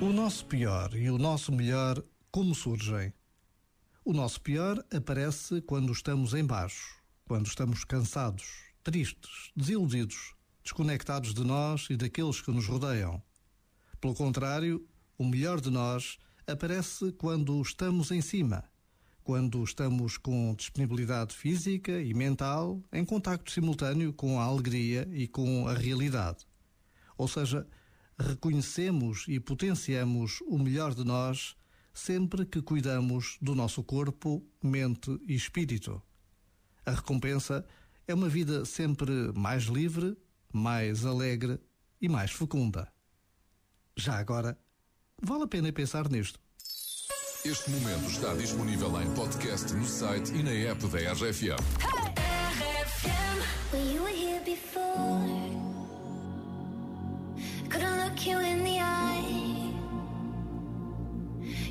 O nosso pior e o nosso melhor, como surgem? O nosso pior aparece quando estamos em baixo, quando estamos cansados, tristes, desiludidos, desconectados de nós e daqueles que nos rodeiam. Pelo contrário, o melhor de nós aparece quando estamos em cima, quando estamos com disponibilidade física e mental em contacto simultâneo com a alegria e com a realidade. Ou seja, reconhecemos e potenciamos o melhor de nós sempre que cuidamos do nosso corpo, mente e espírito. A recompensa é uma vida sempre mais livre, mais alegre e mais fecunda. Já agora, vale a pena pensar nisto. Este momento está disponível em podcast no site e na app da RFM. Well, you look you in the eye.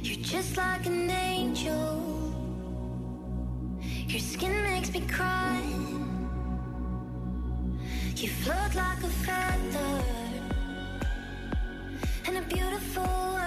You're just like an angel. Your skin makes me cry. You float like a feather in a beautiful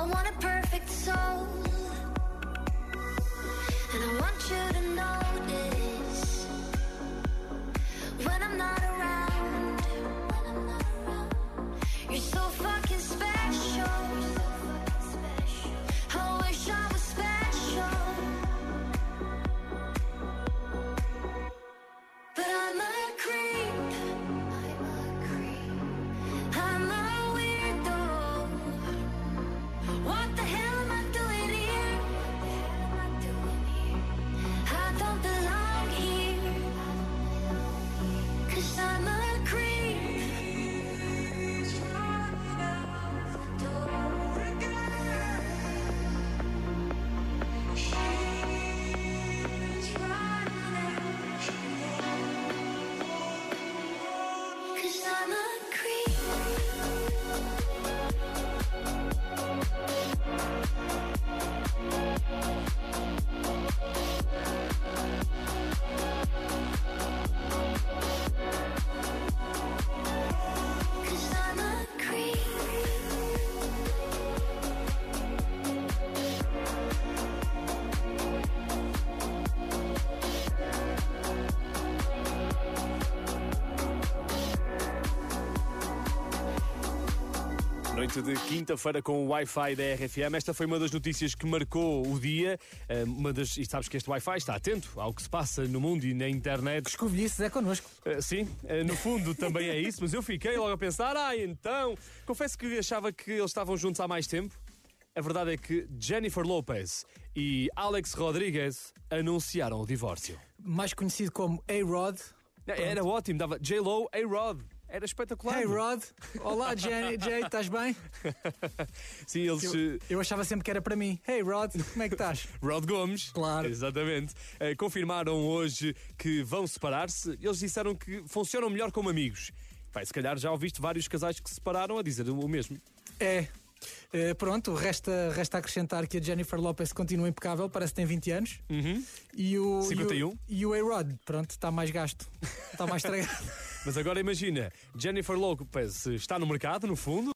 I want a perfect soul. Noite de quinta-feira com o Wi-Fi da RFM. Esta foi uma das notícias que marcou o dia. Eh, Uma das, e sabes que este Wi-Fi está atento ao que se passa no mundo e na internet. Escovilhices é connosco. Eh, sim, eh, no fundo também é isso, mas eu fiquei logo a pensar, ah, então. Confesso que achava que eles estavam juntos há mais tempo. A verdade é que Jennifer Lopez e Alex Rodriguez anunciaram o divórcio. Mais conhecido como A-Rod. Era ótimo, dava J-Lo, A-Rod. Era espetacular. Hey Rod, olá Jenny, Jay, estás bem? Sim, eles. Eu, eu achava sempre que era para mim. Hey Rod, como é que estás? Rod Gomes. Claro. Exatamente. Eh, confirmaram hoje que vão separar-se. Eles disseram que funcionam melhor como amigos. Pai, se calhar já ouviste vários casais que se separaram a dizer o mesmo. É. Eh, pronto, resta, resta acrescentar que a Jennifer Lopez continua impecável, parece que tem 20 anos. Uhum. E o, 51. E o, e o A-Rod, pronto, está mais gasto. Está mais estragado. Mas agora imagina, Jennifer Lopez está no mercado, no fundo.